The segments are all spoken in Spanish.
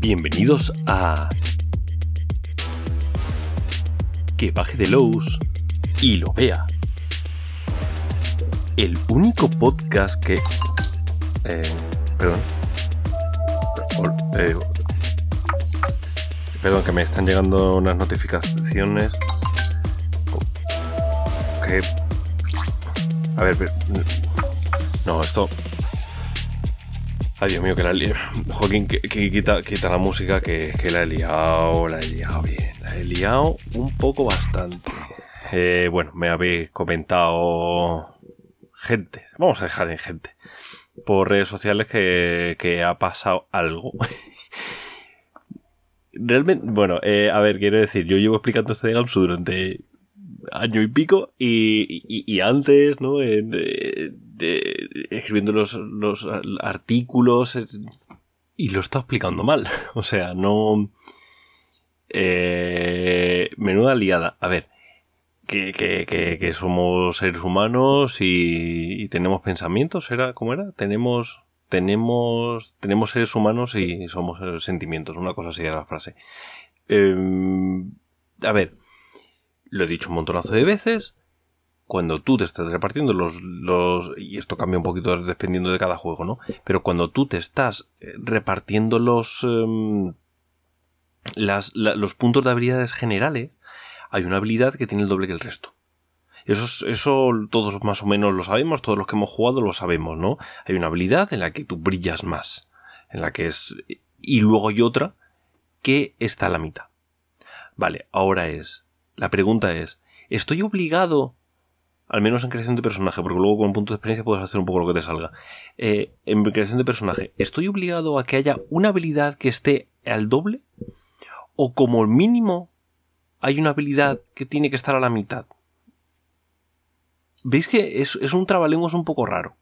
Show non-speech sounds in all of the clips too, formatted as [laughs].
Bienvenidos a... Que baje de Lowe's y lo vea. El único podcast que... Eh, perdón. Eh, perdón, que me están llegando unas notificaciones. Que... A ver, no, esto... Ay, Dios mío, que la liado. Joaquín, que, quita, quita, la música que, que, la he liado, la he liado bien. La he liado un poco bastante. Eh, bueno, me habéis comentado gente, vamos a dejar en gente, por redes sociales que, que ha pasado algo. [laughs] Realmente, bueno, eh, a ver, quiero decir, yo llevo explicando este de Gamsu durante año y pico y, antes, ¿no? Escribiendo los, los, artículos y lo está explicando mal. [laughs] O sea, no... Eh, menuda liada. A ver, que, que, que, somos seres humanos y, tenemos pensamientos, ¿era? ¿Cómo era? Tenemos... Tenemos, tenemos seres humanos y somos sentimientos, una cosa así era la frase. Em, a ver, lo he dicho un montonazo de veces. Cuando tú te estás repartiendo los, los. Y esto cambia un poquito dependiendo de cada juego, ¿no? Pero cuando tú te estás eh, repartiendo los. Em, las, los puntos de habilidades generales, hay una habilidad que tiene el doble que el resto. Eso, eso todos más o menos lo sabemos, todos los que hemos jugado lo sabemos, ¿no? Hay una habilidad en la que tú brillas más, en la que es... Y luego hay otra que está a la mitad. Vale, ahora es, la pregunta es, ¿estoy obligado, al menos en creación de personaje, porque luego con un punto de experiencia puedes hacer un poco lo que te salga, eh, en creación de personaje, ¿estoy obligado a que haya una habilidad que esté al doble? ¿O como mínimo hay una habilidad que tiene que estar a la mitad? ¿Veis que es, es un trabalenguas un poco raro?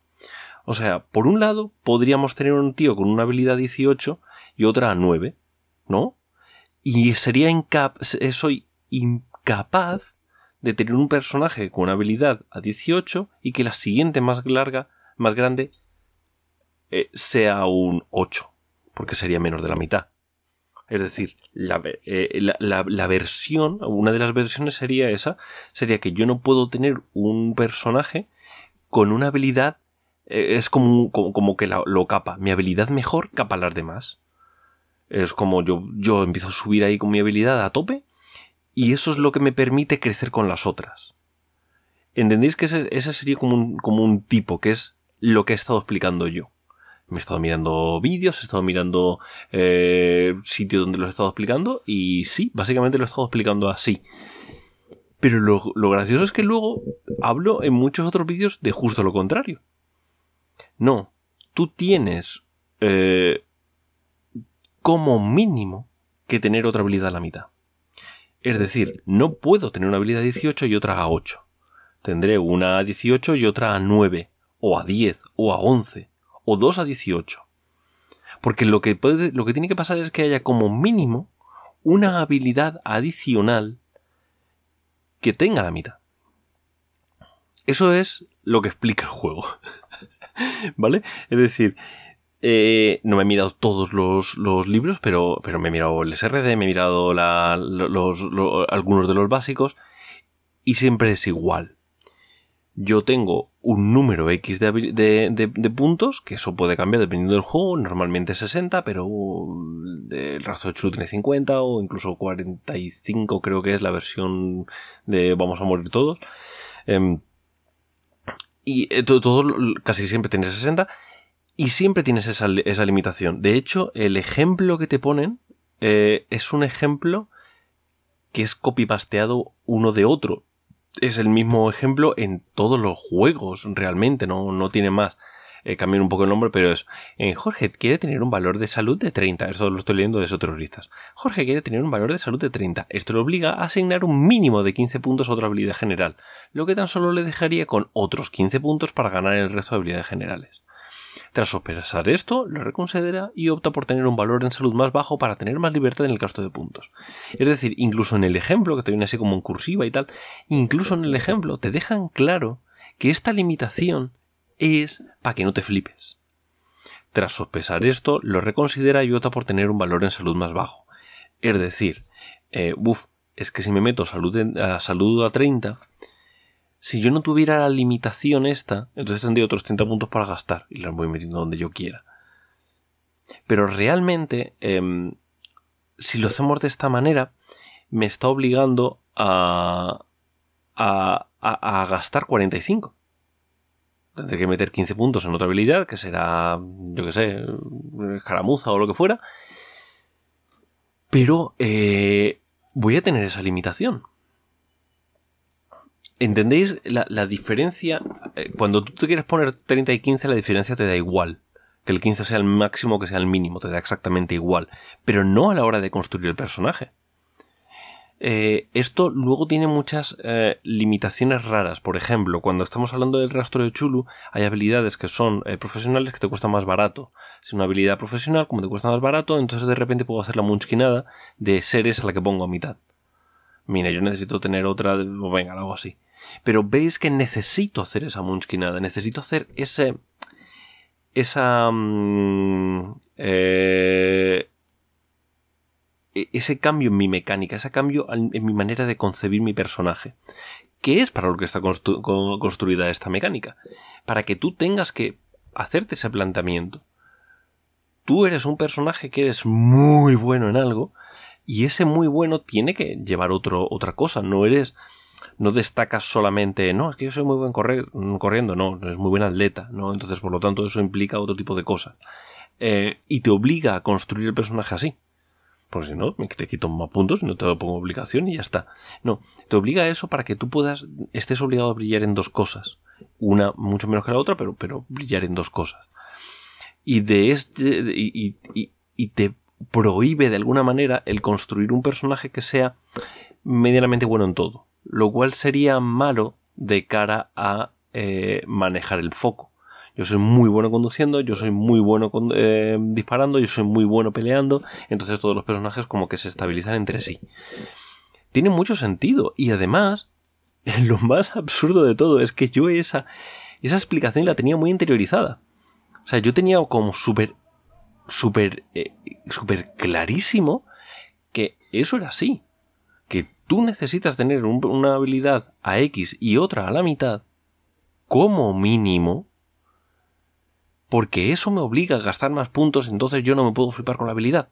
O sea, por un lado, podríamos tener un tío con una habilidad 18 y otra a 9, ¿no? Y sería incap soy capaz de tener un personaje con una habilidad a 18 y que la siguiente más larga, más grande, eh, sea un 8, porque sería menos de la mitad. Es decir, eh, la, la, versión, una de las versiones sería esa, sería que yo no puedo tener un personaje con una habilidad, eh, es como, como, que lo capa. Mi habilidad mejor capa las demás. Es como yo, yo empiezo a subir ahí con mi habilidad a tope y eso es lo que me permite crecer con las otras. ¿Entendéis que ese, sería como un, como un tipo, que es lo que he estado explicando yo? Me he estado mirando vídeos, he estado mirando eh, sitios donde lo he estado explicando y sí, básicamente lo he estado explicando así. Pero lo, gracioso es que luego hablo en muchos otros vídeos de justo lo contrario. No, tú tienes eh, como mínimo que tener otra habilidad a la mitad. Es decir, no puedo tener una habilidad a 18 y otra a 8. Tendré una a 18 y otra a 9, o a 10, o a 11, o 2 a 18. Porque lo que, puede, lo que tiene que pasar es que haya como mínimo una habilidad adicional que tenga la mitad. Eso es lo que explica el juego. [laughs] ¿Vale? Es decir, eh, no me he mirado todos los, libros, pero, pero me he mirado el SRD, me he mirado los, algunos de los básicos y siempre es igual. Yo tengo un número X de, puntos, que eso puede cambiar dependiendo del juego, normalmente 60, pero el rastro de Chulu tiene 50 o incluso 45 creo que es la versión de Vamos a morir todos. Em, y eh, todo, todo, casi siempre tiene 60 y siempre tienes esa, limitación. De hecho, el ejemplo que te ponen eh, es un ejemplo que es copy-pasteado uno de otro. Es el mismo ejemplo en todos los juegos, realmente, no, no tiene más. Eh, cambiar un poco el nombre, pero es. En Jorge quiere tener un valor de salud de 30. Esto lo estoy leyendo de esos terroristas. Jorge quiere tener un valor de salud de 30. Esto le obliga a asignar un mínimo de 15 puntos a otra habilidad general, lo que tan solo le dejaría con otros 15 puntos para ganar el resto de habilidades generales. Tras sopesar esto, lo reconsidera y opta por tener un valor en salud más bajo para tener más libertad en el gasto de puntos. Es decir, incluso en el ejemplo, que te viene así como en cursiva y tal, incluso en el ejemplo te dejan claro que esta limitación es para que no te flipes. tras sospesar esto, lo reconsidera y opta por tener un valor en salud más bajo. Es decir, eh, es que si me meto salud a salud a 30, si yo no tuviera la limitación esta, entonces tendría otros 30 puntos para gastar y los voy metiendo donde yo quiera. Pero realmente, em, si lo hacemos de esta manera, me está obligando a, a, a, gastar 45. Tendré que meter 15 puntos en otra habilidad, que será, yo que sé, escaramuza o lo que fuera. Pero eh, voy a tener esa limitación. ¿Entendéis la, diferencia? Eh, cuando tú te quieres poner 30 y 15, la diferencia te da igual. Que el 15 sea el máximo, que sea el mínimo, te da exactamente igual. Pero no a la hora de construir el personaje. Eh, esto luego tiene muchas eh, limitaciones raras. Por ejemplo, cuando estamos hablando del rastro de Chulu, hay habilidades que son profesionales que te cuestan más barato. Si una habilidad profesional, como te cuesta más barato, entonces de repente puedo hacer la munchkinada de seres a la que pongo a mitad. Mira, yo necesito tener otra, o venga, algo así. Pero veis que necesito hacer esa munchkinada, necesito hacer ese. esa. Mm, eh, e-, ese cambio en mi mecánica, ese cambio en mi manera de concebir mi personaje. ¿Qué es para lo que está construida esta mecánica? Para que tú tengas que hacerte ese planteamiento. Tú eres un personaje que eres muy bueno en algo y ese muy bueno tiene que llevar otro, otra cosa. No eres no destacas solamente, no, es que yo soy muy buen corriendo, no, es muy buen atleta, ¿no? Entonces, por lo tanto, eso implica otro tipo de cosas. Eh, y te obliga a construir el personaje así. Porque si no, te quito más puntos y no te pongo obligación y ya está. No, te obliga a eso para que tú puedas, estés obligado a brillar en dos cosas. Una mucho menos que la otra, pero, pero brillar en dos cosas. Y de este, y, y te prohíbe de alguna manera el construir un personaje que sea medianamente bueno en todo lo cual sería malo de cara a eh, manejar el foco. Yo soy muy bueno conduciendo, yo soy muy bueno eh, disparando, yo soy muy bueno peleando, entonces todos los personajes como que se estabilizan entre sí. Tiene mucho sentido y además, [laughs] lo más absurdo de todo es que yo esa, esa explicación la tenía muy interiorizada. O sea, yo tenía como súper, súper, eh, súper clarísimo que eso era así tú necesitas tener una habilidad a X y otra a la mitad, como mínimo, porque eso me obliga a gastar más puntos, entonces yo no me puedo flipar con la habilidad.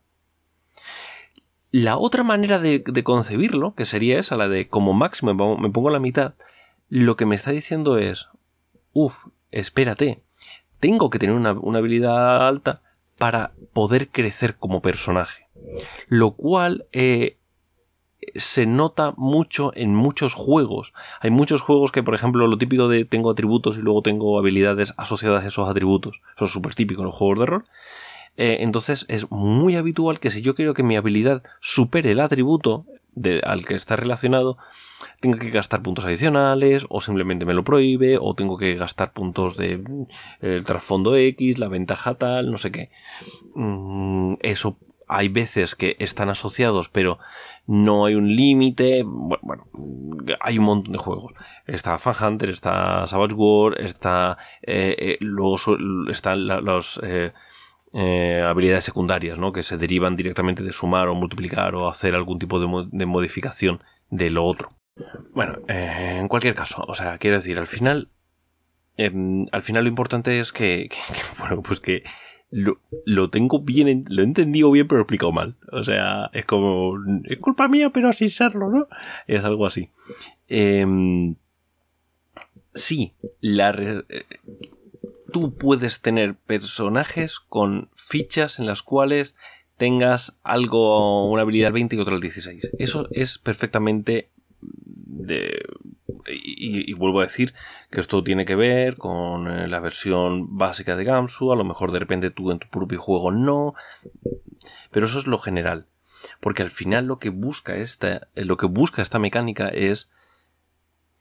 La otra manera de, concebirlo, que sería esa, la de como máximo me pongo, a la mitad, lo que me está diciendo es, uff, espérate, tengo que tener una, habilidad alta para poder crecer como personaje. Lo cual eh, se nota mucho en muchos juegos. Hay muchos juegos que, por ejemplo, lo típico de tengo atributos y luego tengo habilidades asociadas a esos atributos. Eso es súper típico en los juegos de rol. Eh, entonces es muy habitual que si yo quiero que mi habilidad supere el atributo al que está relacionado, tenga que gastar puntos adicionales o simplemente me lo prohíbe o tengo que gastar puntos de el trasfondo X, la ventaja tal, no sé qué. Mm, eso hay veces que están asociados, pero no hay un límite. Bueno, hay un montón de juegos. Está Fan Hunter, está Savage War, está. Eh, eh, luego están las eh, habilidades secundarias, ¿no? Que se derivan directamente de sumar o multiplicar o hacer algún tipo de, modificación de lo otro. Bueno, en cualquier caso, o sea, quiero decir, al final. Em, al final lo importante es que [laughs] bueno, pues que lo, tengo bien, lo he entendido bien, pero lo he explicado mal. O sea, es como, es culpa mía, pero sin serlo, ¿no? Es algo así. Em, sí, la, eh, tú puedes tener personajes con fichas en las cuales tengas algo, una habilidad 20 y otra al 16. Eso es perfectamente de, y, vuelvo a decir que esto tiene que ver con eh, la versión básica de Gamsu, a lo mejor de repente tú en tu propio juego no, pero eso es lo general, porque al final lo que busca esta, eh, lo que busca esta mecánica es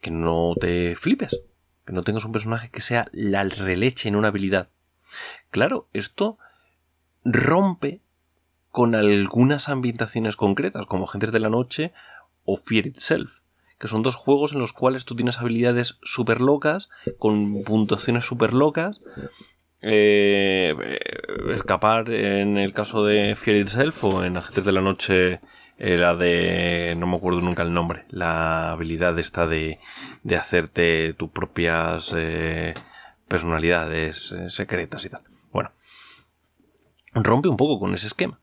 que no te flipes, que no tengas un personaje que sea la releche en una habilidad. Claro, esto rompe con algunas ambientaciones concretas, como Gentes de la Noche o Fear Itself que son dos juegos en los cuales tú tienes habilidades súper locas, con puntuaciones súper locas, eh, escapar en el caso de Fear Itself o en Agentes de la Noche era de no me acuerdo nunca el nombre la habilidad esta de, de hacerte tus propias eh, personalidades eh, secretas y tal. Bueno rompe un poco con ese esquema.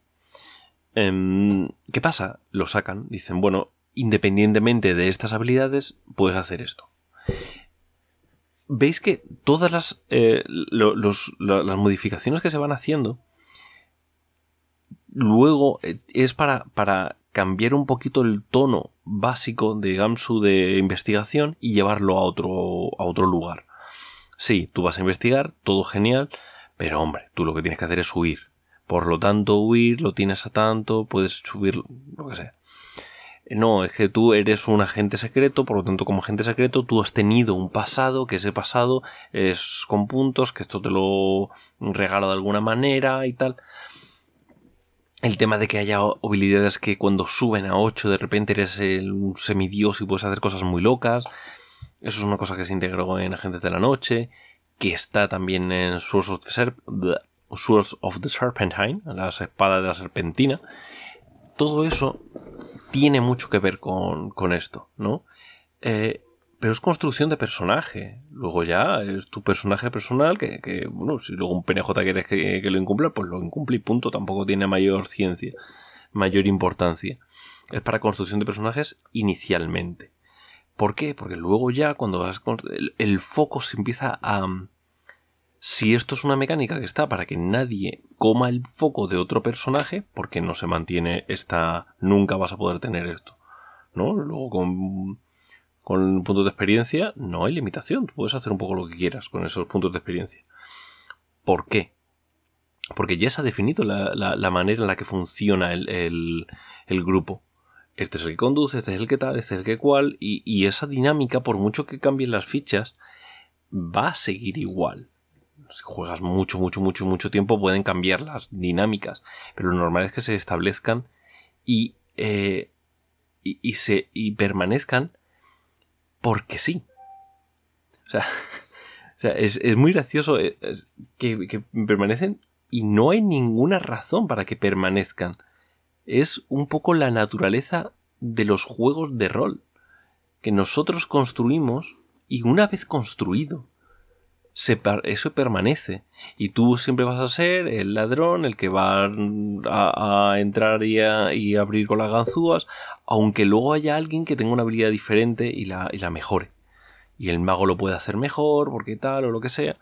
Em, ¿qué pasa? lo sacan dicen bueno independientemente de estas habilidades puedes hacer esto veis que todas las, eh, las modificaciones que se van haciendo luego es para, para cambiar un poquito el tono básico de Gamsu de investigación y llevarlo a otro, a otro lugar. Sí, tú vas a investigar, todo genial, pero hombre, tú lo que tienes que hacer es huir. Por lo tanto, huir lo tienes a tanto, puedes subir lo que sea. No, es que tú eres un agente secreto, por lo tanto, como agente secreto, tú has tenido un pasado, que ese pasado es con puntos, que esto te lo regalo de alguna manera y tal el tema de que haya habilidades que cuando suben a 8 de repente eres un semidios y puedes hacer cosas muy locas. Eso es una cosa que se integró en Agentes de la Noche, que está también en Swords of the, of the Serpentine, las espadas de la serpentina. Todo eso tiene mucho que ver con, con esto, ¿no? Eh, pero es construcción de personaje. Luego ya es tu personaje personal que, bueno, si luego un PNJ quieres que, lo incumpla, pues lo incumple y punto. Tampoco tiene mayor ciencia, mayor importancia. Es para construcción de personajes inicialmente. ¿Por qué? Porque luego ya cuando vas el, el foco se empieza a... Si esto es una mecánica que está para que nadie coma el foco de otro personaje, porque no se mantiene esta... Nunca vas a poder tener esto. ¿No? Luego con con puntos de experiencia no hay limitación. puedes hacer un poco lo que quieras con esos puntos de experiencia. ¿Por qué? Porque ya se ha definido la, manera en la que funciona el, grupo. Este es el que conduce, este es el que tal, este es el que cual, y, y esa dinámica, por mucho que cambien las fichas, va a seguir igual. Si juegas mucho, mucho, mucho, mucho tiempo, pueden cambiar las dinámicas, pero lo normal es que se establezcan y, eh, y, se, y permanezcan porque sí. O sea, [laughs] o sea es, muy gracioso eh, que, permanecen y no hay ninguna razón para que permanezcan. Es un poco la naturaleza de los juegos de rol que nosotros construimos y una vez construido eso permanece. Y tú siempre vas a ser el ladrón el que va a, entrar y, a, abrir con las ganzúas aunque luego haya alguien que tenga una habilidad diferente y la, y la mejore. Y el mago lo puede hacer mejor porque tal o lo que sea.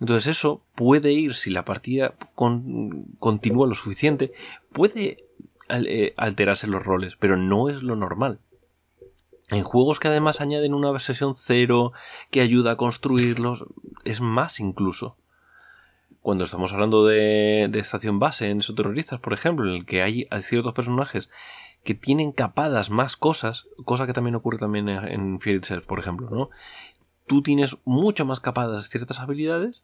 Entonces eso puede ir si la partida continúa lo suficiente puede eh, alterarse los roles pero no es lo normal en juegos que además añaden una sesión cero que ayuda a construirlos, es más incluso. Cuando estamos hablando de, estación base en esos terroristas, por ejemplo, en el que hay, ciertos personajes que tienen capadas más cosas, cosa que también ocurre también en Fear Itself, por ejemplo, ¿no? Tú tienes mucho más capadas ciertas habilidades,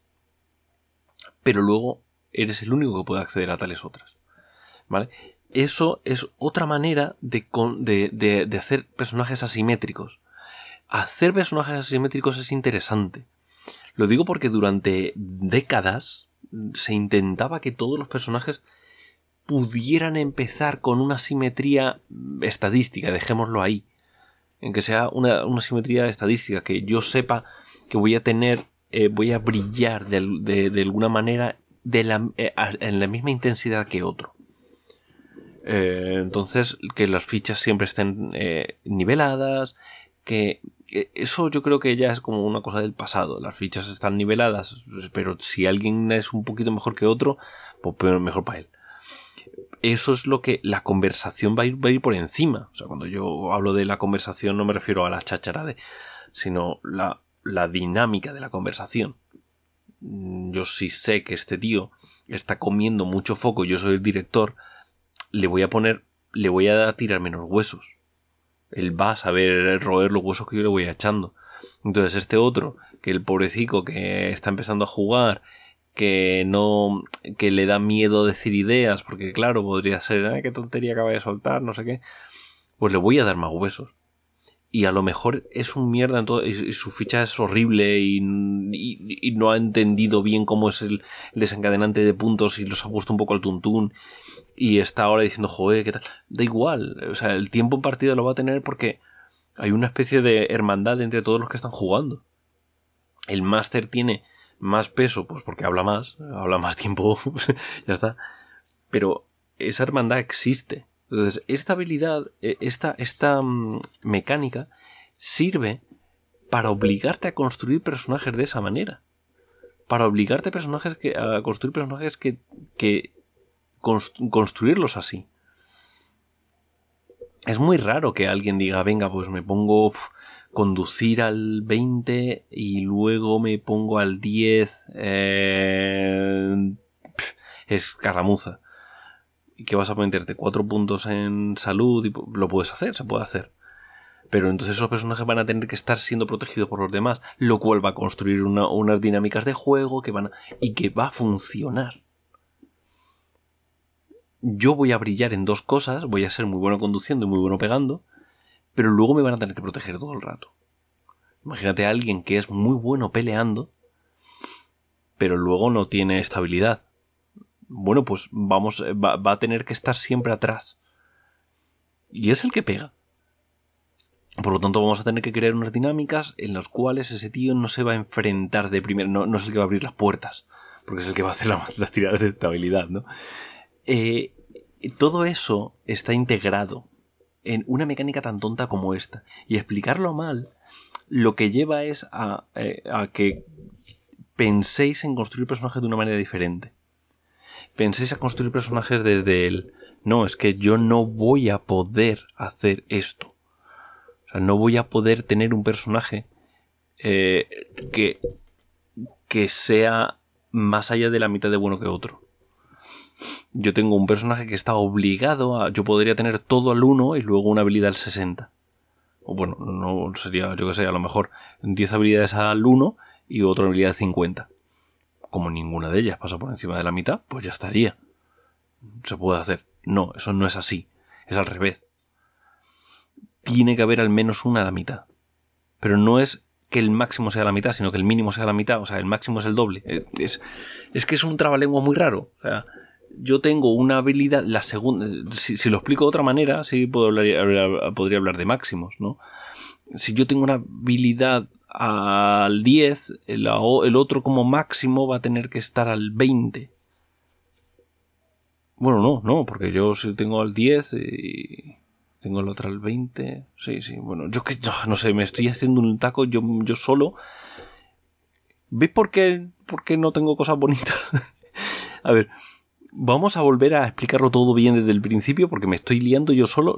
pero luego eres el único que puede acceder a tales otras. ¿Vale? Eso es otra manera de, de, hacer personajes asimétricos. Hacer personajes asimétricos es interesante. Lo digo porque durante décadas se intentaba que todos los personajes pudieran empezar con una simetría estadística, dejémoslo ahí. En que sea una, simetría estadística, que yo sepa que voy a tener, eh, voy a brillar de, alguna manera eh, en la misma intensidad que otro. Eh, entonces, que las fichas siempre estén eh, niveladas, que eso yo creo que ya es como una cosa del pasado. Las fichas están niveladas, pero si alguien es un poquito mejor que otro, pues mejor para él. Eso es lo que la conversación va a, ir, va a ir por encima. O sea, cuando yo hablo de la conversación no me refiero a la chacharade, sino la, la dinámica de la conversación. Yo sí sé que este tío está comiendo mucho foco, yo soy el director, le voy a poner, le voy a tirar menos huesos. Él va a saber roer los huesos que yo le voy echando. Entonces este otro, que el pobrecito que está empezando a jugar, que no, que le da miedo decir ideas, porque claro, podría ser, qué tontería acaba de soltar, no sé qué, pues le voy a dar más huesos. y a lo mejor es un mierda en todo, y, su ficha es horrible y, no ha entendido bien cómo es el, desencadenante de puntos y los ha puesto un poco al tuntún y está ahora diciendo, joder, ¿qué tal? Da igual, o sea, el tiempo en lo va a tener porque hay una especie de hermandad entre todos los que están jugando. El máster tiene más peso, pues porque habla más, habla más tiempo, [laughs] ya está. Pero esa hermandad existe. Entonces, esta habilidad, e, esta, esta mm, mecánica sirve para obligarte a construir personajes de esa manera. Para obligarte a, personajes que, a construir personajes que, que construirlos así. Es muy raro que alguien diga, venga, pues me pongo conducir al 20 y luego me pongo al 10. Eh, es caramuza y que vas a meterte cuatro puntos en salud, y lo puedes hacer, se puede hacer. Pero entonces esos personajes van a tener que estar siendo protegidos por los demás, lo cual va a construir unas dinámicas de juego que van a, y que va a funcionar. Yo voy a brillar en dos cosas, voy a ser muy bueno conduciendo y muy bueno pegando, pero luego me van a tener que proteger todo el rato. Imagínate a alguien que es muy bueno peleando, pero luego no tiene estabilidad bueno, pues vamos, eh, va, a tener que estar siempre atrás. Y es el que pega. Por lo tanto, vamos a tener que crear unas dinámicas en las cuales ese tío no se va a enfrentar de primero, no, es el que va a abrir las puertas, porque es el que va a hacer [laughs] las tiradas de estabilidad, ¿no? Eh, todo eso está integrado en una mecánica tan tonta como esta. Y explicarlo mal lo que lleva es a, eh, a que penséis en construir personajes de una manera diferente penséis a construir personajes desde el no, es que yo no voy a poder hacer esto. O sea, no voy a poder tener un personaje eh, que, que sea más allá de la mitad de bueno que otro. Yo tengo un personaje que está obligado a. Yo podría tener todo al 1 y luego una habilidad al 60. O bueno, no sería, yo que sé, a lo mejor 10 habilidades al 1 y otra habilidad al 50 como ninguna de ellas pasa por encima de la mitad, pues ya estaría. Se puede hacer. No, eso no es así. Es al revés. Tiene que haber al menos una a la mitad. Pero no es que el máximo sea la mitad, sino que el mínimo sea la mitad. O sea, el máximo es el doble. Eh, es, es que es un trabalengua muy raro. O sea, yo tengo una habilidad, la segunda, si, lo explico de otra manera, sí puedo hablar, podría hablar de máximos, ¿no? Si yo tengo una habilidad al 10, el, otro como máximo va a tener que estar al 20. Bueno, no, no, porque yo si tengo al 10 y tengo el otro al 20. Sí, sí, bueno, yo que no sé, me estoy haciendo un taco yo, yo solo. ¿Veis por qué, por qué no tengo cosas bonitas? [laughs] a ver, vamos a volver a explicarlo todo bien desde el principio porque me estoy liando yo solo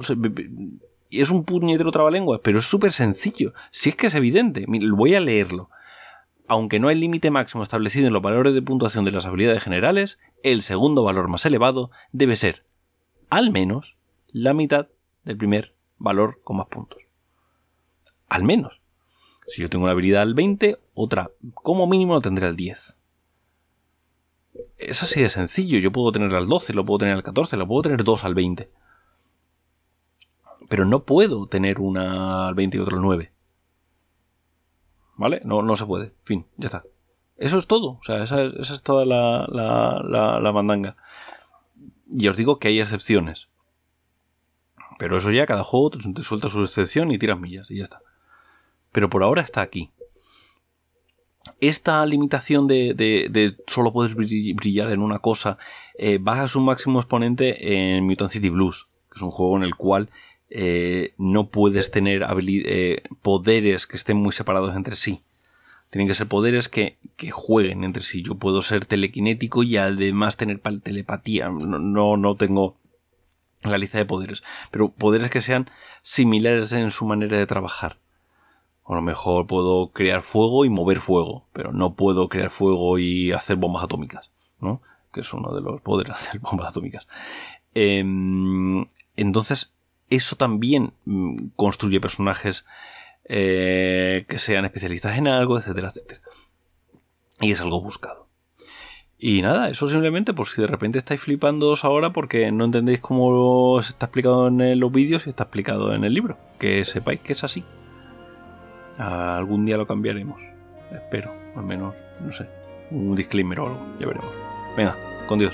es un puñetero trabalengua, pero es súper sencillo. Si es que es evidente, voy a leerlo. Aunque no hay límite máximo establecido en los valores de puntuación de las habilidades generales, el segundo valor más elevado debe ser, al menos, la mitad del primer valor con más puntos. Al menos. Si yo tengo una habilidad al 20, otra como mínimo lo tendré al 10. Es así de sencillo. Yo puedo tener al 12, lo puedo tener al 14, lo puedo tener 2 al 20 pero no puedo tener una al 20 y otra al 9. ¿Vale? No, no se puede. Fin, ya está. Eso es todo. O sea, esa, es toda la, la, la, mandanga. Y os digo que hay excepciones. Pero eso ya, cada juego te suelta su excepción y tiras millas y ya está. Pero por ahora está aquí. Esta limitación de, solo poder brillar en una cosa eh, baja su máximo exponente en Mutant City Blues, que es un juego en el cual eh, no puedes tener eh, poderes que estén muy separados entre sí. Tienen que ser poderes que, jueguen entre sí. Yo puedo ser telequinético y además tener telepatía. No, no, tengo la lista de poderes. Pero poderes que sean similares en su manera de trabajar. A lo mejor puedo crear fuego y mover fuego. Pero no puedo crear fuego y hacer bombas atómicas. ¿no? Que es uno de los poderes [laughs] hacer bombas atómicas. Em, entonces, eso también mm, construye personajes eh, que sean especialistas en algo, etcétera, etcétera. Y es algo buscado. Y nada, eso simplemente por si de repente estáis flipando ahora porque no entendéis cómo se está explicado en los vídeos y está explicado en el libro. Que sepáis que es así. Algún día lo cambiaremos. Espero, al menos, no sé, un disclaimer o algo, ya veremos. Venga, con Dios.